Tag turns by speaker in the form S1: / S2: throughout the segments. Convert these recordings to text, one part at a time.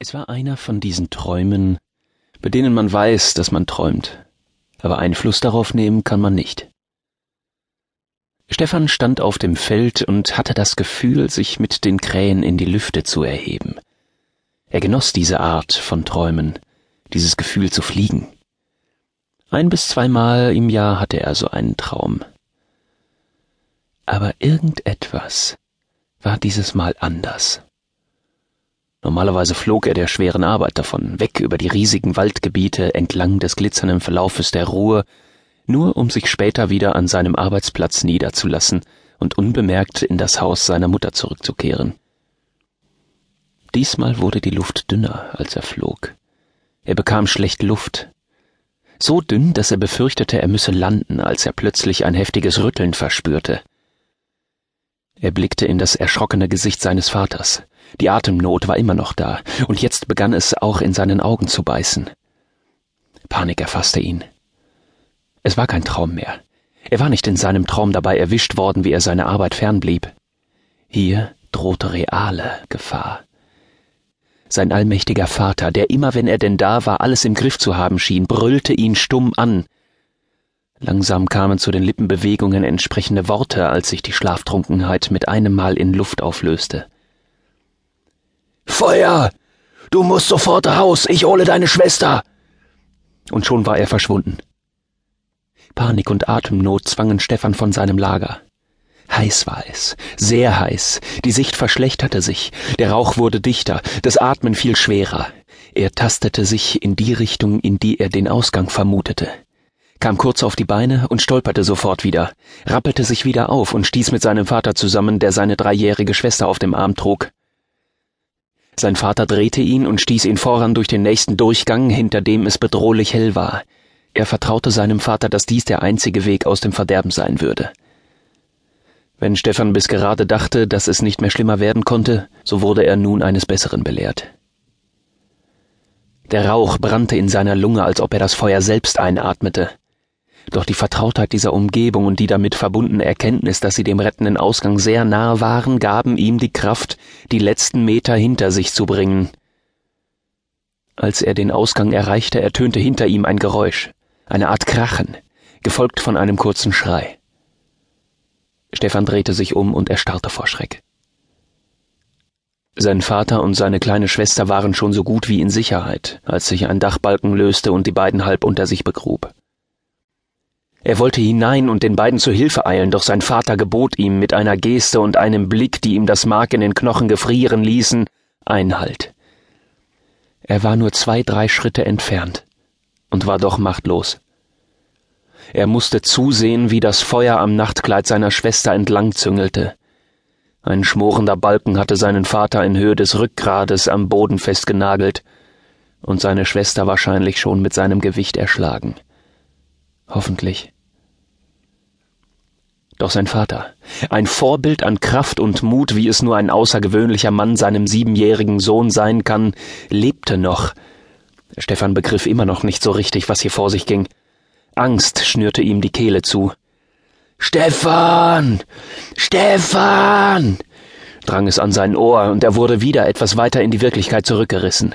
S1: Es war einer von diesen Träumen, bei denen man weiß, dass man träumt, aber Einfluss darauf nehmen kann man nicht. Stefan stand auf dem Feld und hatte das Gefühl, sich mit den Krähen in die Lüfte zu erheben. Er genoss diese Art von Träumen, dieses Gefühl zu fliegen. Ein bis zweimal im Jahr hatte er so einen Traum. Aber irgendetwas war dieses Mal anders. Normalerweise flog er der schweren Arbeit davon, weg über die riesigen Waldgebiete entlang des glitzernden Verlaufes der Ruhr, nur um sich später wieder an seinem Arbeitsplatz niederzulassen und unbemerkt in das Haus seiner Mutter zurückzukehren. Diesmal wurde die Luft dünner, als er flog. Er bekam schlecht Luft. So dünn, dass er befürchtete, er müsse landen, als er plötzlich ein heftiges Rütteln verspürte. Er blickte in das erschrockene Gesicht seines Vaters. Die Atemnot war immer noch da, und jetzt begann es auch in seinen Augen zu beißen. Panik erfasste ihn. Es war kein Traum mehr. Er war nicht in seinem Traum dabei erwischt worden, wie er seiner Arbeit fernblieb. Hier drohte reale Gefahr. Sein allmächtiger Vater, der immer, wenn er denn da war, alles im Griff zu haben schien, brüllte ihn stumm an. Langsam kamen zu den Lippenbewegungen entsprechende Worte, als sich die Schlaftrunkenheit mit einem Mal in Luft auflöste.
S2: Feuer! Du musst sofort raus, ich hole deine Schwester!
S1: Und schon war er verschwunden. Panik und Atemnot zwangen Stefan von seinem Lager. Heiß war es, sehr heiß, die Sicht verschlechterte sich, der Rauch wurde dichter, das Atmen fiel schwerer. Er tastete sich in die Richtung, in die er den Ausgang vermutete, kam kurz auf die Beine und stolperte sofort wieder, rappelte sich wieder auf und stieß mit seinem Vater zusammen, der seine dreijährige Schwester auf dem Arm trug. Sein Vater drehte ihn und stieß ihn voran durch den nächsten Durchgang, hinter dem es bedrohlich hell war. Er vertraute seinem Vater, dass dies der einzige Weg aus dem Verderben sein würde. Wenn Stefan bis gerade dachte, dass es nicht mehr schlimmer werden konnte, so wurde er nun eines Besseren belehrt. Der Rauch brannte in seiner Lunge, als ob er das Feuer selbst einatmete. Doch die Vertrautheit dieser Umgebung und die damit verbundene Erkenntnis, dass sie dem rettenden Ausgang sehr nahe waren, gaben ihm die Kraft, die letzten Meter hinter sich zu bringen. Als er den Ausgang erreichte, ertönte hinter ihm ein Geräusch, eine Art Krachen, gefolgt von einem kurzen Schrei. Stefan drehte sich um und erstarrte vor Schreck. Sein Vater und seine kleine Schwester waren schon so gut wie in Sicherheit, als sich ein Dachbalken löste und die beiden halb unter sich begrub. Er wollte hinein und den beiden zu Hilfe eilen, doch sein Vater gebot ihm mit einer Geste und einem Blick, die ihm das Mark in den Knochen gefrieren ließen, Einhalt. Er war nur zwei, drei Schritte entfernt und war doch machtlos. Er musste zusehen, wie das Feuer am Nachtkleid seiner Schwester entlang züngelte. Ein schmorender Balken hatte seinen Vater in Höhe des Rückgrades am Boden festgenagelt und seine Schwester wahrscheinlich schon mit seinem Gewicht erschlagen. Hoffentlich. Doch sein Vater, ein Vorbild an Kraft und Mut, wie es nur ein außergewöhnlicher Mann seinem siebenjährigen Sohn sein kann, lebte noch. Stefan begriff immer noch nicht so richtig, was hier vor sich ging. Angst schnürte ihm die Kehle zu.
S2: Stefan! Stefan!
S1: drang es an sein Ohr, und er wurde wieder etwas weiter in die Wirklichkeit zurückgerissen.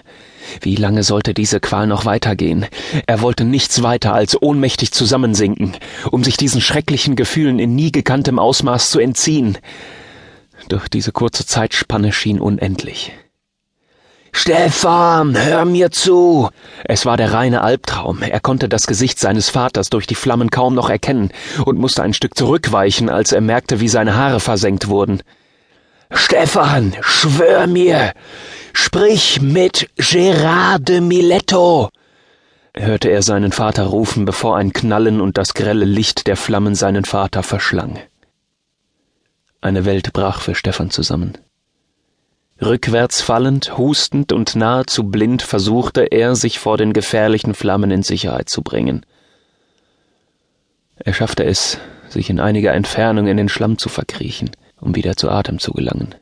S1: Wie lange sollte diese Qual noch weitergehen? Er wollte nichts weiter als ohnmächtig zusammensinken, um sich diesen schrecklichen Gefühlen in nie gekanntem Ausmaß zu entziehen. Doch diese kurze Zeitspanne schien unendlich.
S2: Stefan, hör mir zu.
S1: Es war der reine Albtraum. Er konnte das Gesicht seines Vaters durch die Flammen kaum noch erkennen und musste ein Stück zurückweichen, als er merkte, wie seine Haare versenkt wurden.
S2: Stefan, schwör mir, sprich mit Gerard de Miletto,
S1: hörte er seinen Vater rufen, bevor ein Knallen und das grelle Licht der Flammen seinen Vater verschlang. Eine Welt brach für Stefan zusammen. Rückwärts fallend, hustend und nahezu blind versuchte er, sich vor den gefährlichen Flammen in Sicherheit zu bringen. Er schaffte es, sich in einiger Entfernung in den Schlamm zu verkriechen um wieder zu Atem zu gelangen.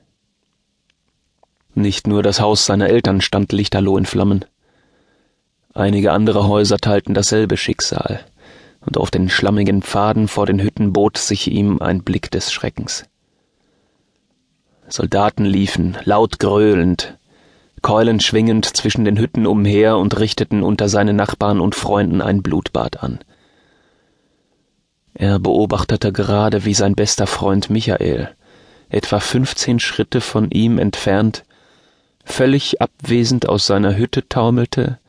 S1: Nicht nur das Haus seiner Eltern stand lichterloh in Flammen. Einige andere Häuser teilten dasselbe Schicksal, und auf den schlammigen Pfaden vor den Hütten bot sich ihm ein Blick des Schreckens. Soldaten liefen, laut gröhlend, Keulen schwingend zwischen den Hütten umher und richteten unter seinen Nachbarn und Freunden ein Blutbad an. Er beobachtete gerade, wie sein bester Freund Michael, etwa fünfzehn Schritte von ihm entfernt, völlig abwesend aus seiner Hütte taumelte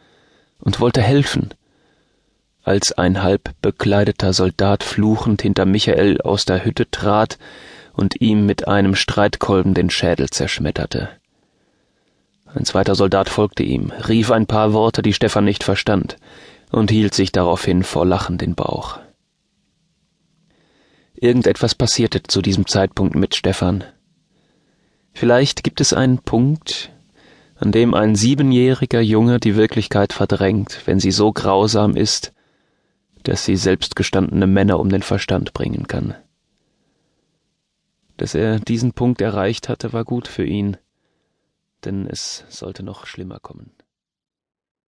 S1: und wollte helfen, als ein halb bekleideter Soldat fluchend hinter Michael aus der Hütte trat und ihm mit einem Streitkolben den Schädel zerschmetterte. Ein zweiter Soldat folgte ihm, rief ein paar Worte, die Stefan nicht verstand, und hielt sich daraufhin vor Lachen den Bauch. Irgendetwas passierte zu diesem Zeitpunkt mit Stefan. Vielleicht gibt es einen Punkt, an dem ein siebenjähriger Junge die Wirklichkeit verdrängt, wenn sie so grausam ist, dass sie selbstgestandene Männer um den Verstand bringen kann. Dass er diesen Punkt erreicht hatte, war gut für ihn, denn es sollte noch schlimmer kommen.